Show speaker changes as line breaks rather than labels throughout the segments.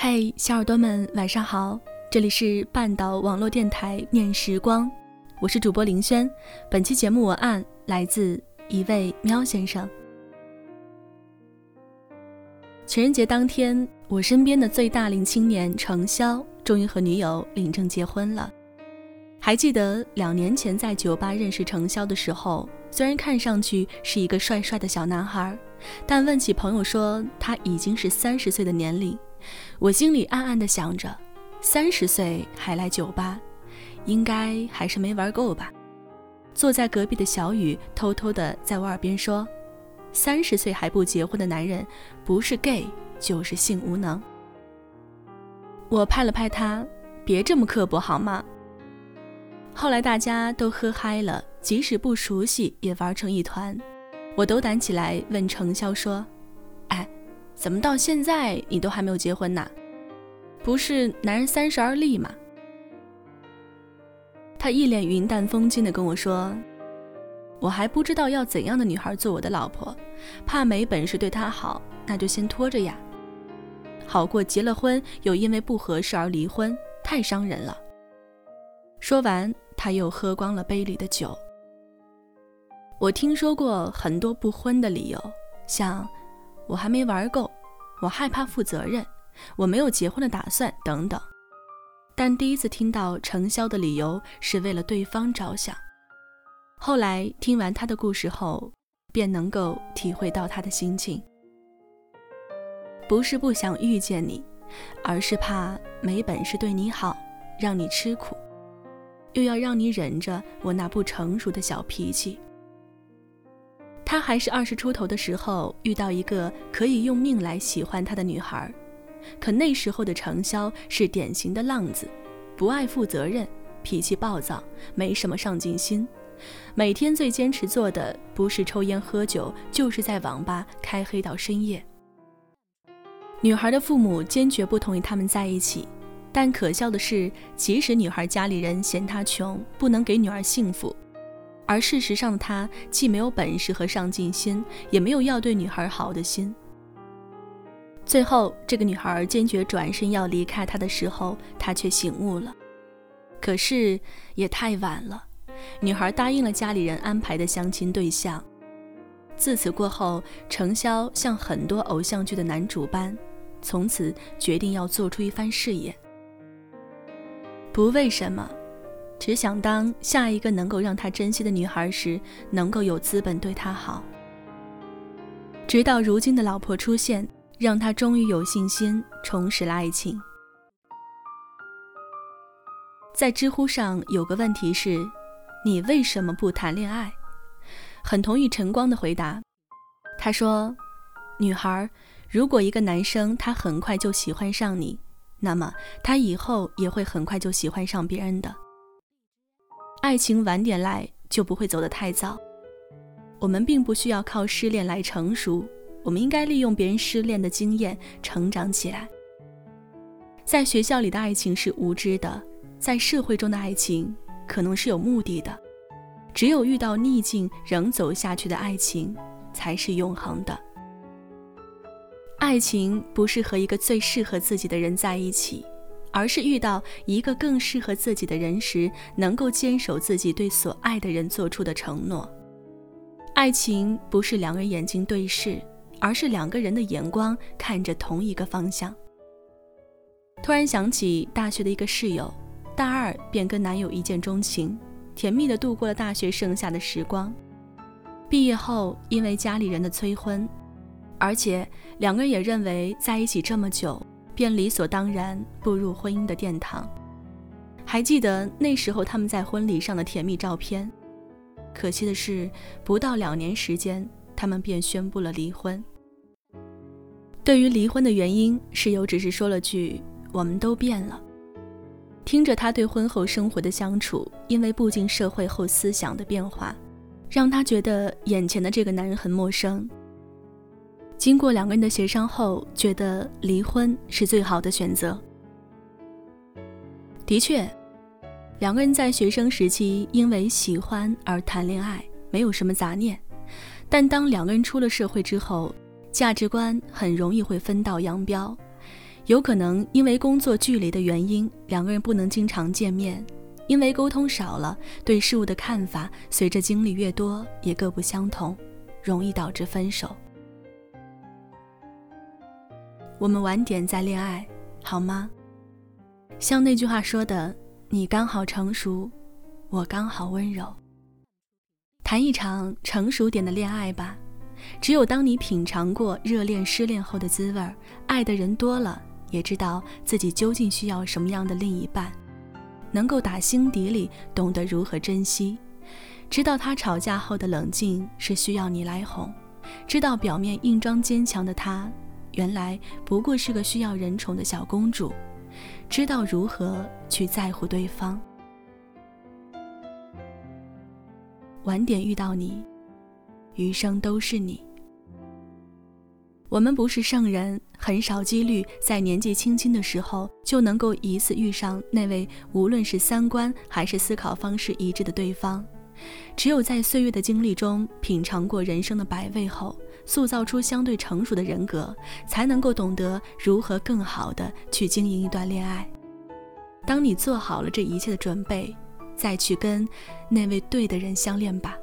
嘿，小耳朵们，晚上好！这里是半岛网络电台念时光，我是主播林轩。本期节目文案来自一位喵先生。情人节当天，我身边的最大龄青年程潇终于和女友领证结婚了。还记得两年前在酒吧认识程潇的时候，虽然看上去是一个帅帅的小男孩，但问起朋友说他已经是三十岁的年龄。我心里暗暗的想着，三十岁还来酒吧，应该还是没玩够吧。坐在隔壁的小雨偷偷的在我耳边说：“三十岁还不结婚的男人，不是 gay 就是性无能。”我拍了拍他，别这么刻薄好吗？后来大家都喝嗨了，即使不熟悉也玩成一团。我斗胆起来问程潇说。怎么到现在你都还没有结婚呢？不是男人三十而立吗？他一脸云淡风轻的跟我说：“我还不知道要怎样的女孩做我的老婆，怕没本事对她好，那就先拖着呀，好过结了婚又因为不合适而离婚，太伤人了。”说完，他又喝光了杯里的酒。我听说过很多不婚的理由，像……我还没玩够，我害怕负责任，我没有结婚的打算，等等。但第一次听到程潇的理由是为了对方着想，后来听完他的故事后，便能够体会到他的心情。不是不想遇见你，而是怕没本事对你好，让你吃苦，又要让你忍着我那不成熟的小脾气。他还是二十出头的时候，遇到一个可以用命来喜欢他的女孩，可那时候的程潇是典型的浪子，不爱负责任，脾气暴躁，没什么上进心，每天最坚持做的不是抽烟喝酒，就是在网吧开黑到深夜。女孩的父母坚决不同意他们在一起，但可笑的是，即使女孩家里人嫌她穷，不能给女儿幸福。而事实上，他既没有本事和上进心，也没有要对女孩好的心。最后，这个女孩坚决转身要离开他的时候，他却醒悟了。可是也太晚了，女孩答应了家里人安排的相亲对象。自此过后，程潇像很多偶像剧的男主般，从此决定要做出一番事业。不为什么。只想当下一个能够让他珍惜的女孩时，能够有资本对她好。直到如今的老婆出现，让他终于有信心重拾了爱情。在知乎上有个问题是：你为什么不谈恋爱？很同意晨光的回答。他说：女孩，如果一个男生他很快就喜欢上你，那么他以后也会很快就喜欢上别人的。爱情晚点来就不会走得太早。我们并不需要靠失恋来成熟，我们应该利用别人失恋的经验成长起来。在学校里的爱情是无知的，在社会中的爱情可能是有目的的。只有遇到逆境仍走下去的爱情，才是永恒的。爱情不是和一个最适合自己的人在一起。而是遇到一个更适合自己的人时，能够坚守自己对所爱的人做出的承诺。爱情不是两个人眼睛对视，而是两个人的眼光看着同一个方向。突然想起大学的一个室友，大二便跟男友一见钟情，甜蜜的度过了大学剩下的时光。毕业后，因为家里人的催婚，而且两个人也认为在一起这么久。便理所当然步入婚姻的殿堂。还记得那时候他们在婚礼上的甜蜜照片。可惜的是，不到两年时间，他们便宣布了离婚。对于离婚的原因，室友只是说了句：“我们都变了。”听着他对婚后生活的相处，因为步进社会后思想的变化，让他觉得眼前的这个男人很陌生。经过两个人的协商后，觉得离婚是最好的选择。的确，两个人在学生时期因为喜欢而谈恋爱，没有什么杂念。但当两个人出了社会之后，价值观很容易会分道扬镳。有可能因为工作距离的原因，两个人不能经常见面；因为沟通少了，对事物的看法随着经历越多也各不相同，容易导致分手。我们晚点再恋爱，好吗？像那句话说的：“你刚好成熟，我刚好温柔。”谈一场成熟点的恋爱吧。只有当你品尝过热恋、失恋后的滋味，爱的人多了。也知道自己究竟需要什么样的另一半，能够打心底里懂得如何珍惜，知道他吵架后的冷静是需要你来哄，知道表面硬装坚强的他，原来不过是个需要人宠的小公主，知道如何去在乎对方。晚点遇到你，余生都是你。我们不是圣人，很少几率在年纪轻轻的时候就能够一次遇上那位无论是三观还是思考方式一致的对方。只有在岁月的经历中品尝过人生的百味后，塑造出相对成熟的人格，才能够懂得如何更好的去经营一段恋爱。当你做好了这一切的准备，再去跟那位对的人相恋吧。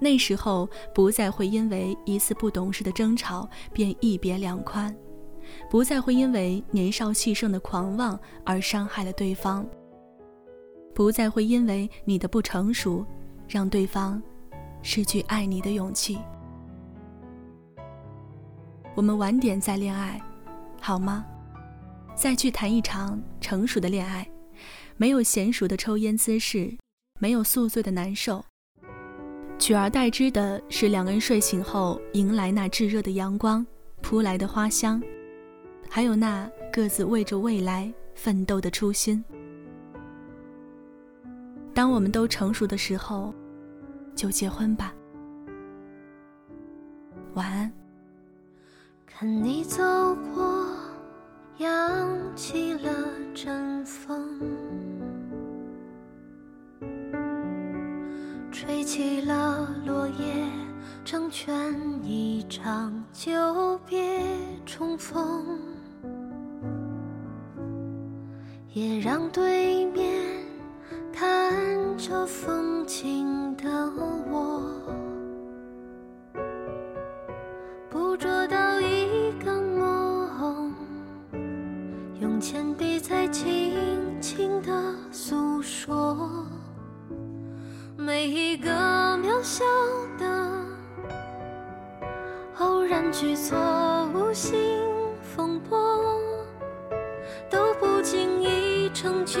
那时候不再会因为一次不懂事的争吵便一别两宽，不再会因为年少气盛的狂妄而伤害了对方，不再会因为你的不成熟让对方失去爱你的勇气。我们晚点再恋爱，好吗？再去谈一场成熟的恋爱，没有娴熟的抽烟姿势，没有宿醉的难受。取而代之的是两个人睡醒后迎来那炙热的阳光，扑来的花香，还有那各自为着未来奋斗的初心。当我们都成熟的时候，就结婚吧。晚安。
看你走过，扬起了阵风。吹起了落叶，成全一场久别重逢，也让对面这风景的我，捕捉到一个梦，用铅笔在轻轻的诉说。每一个渺小的偶然举措，无心风波，都不经意成就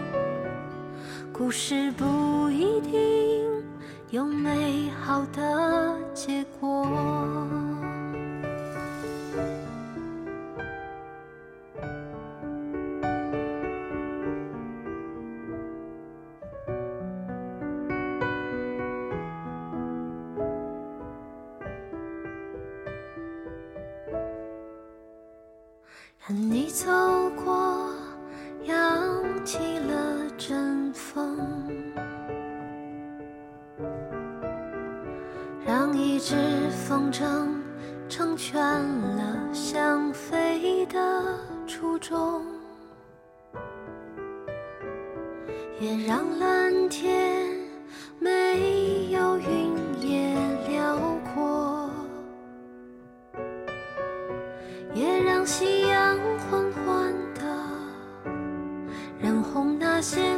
故事不一定有美好的结果。看你走让一只风筝成全了想飞的初衷，也让蓝天没有云也辽阔，也让夕阳缓缓的染红那些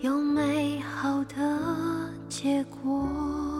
有美好的结果。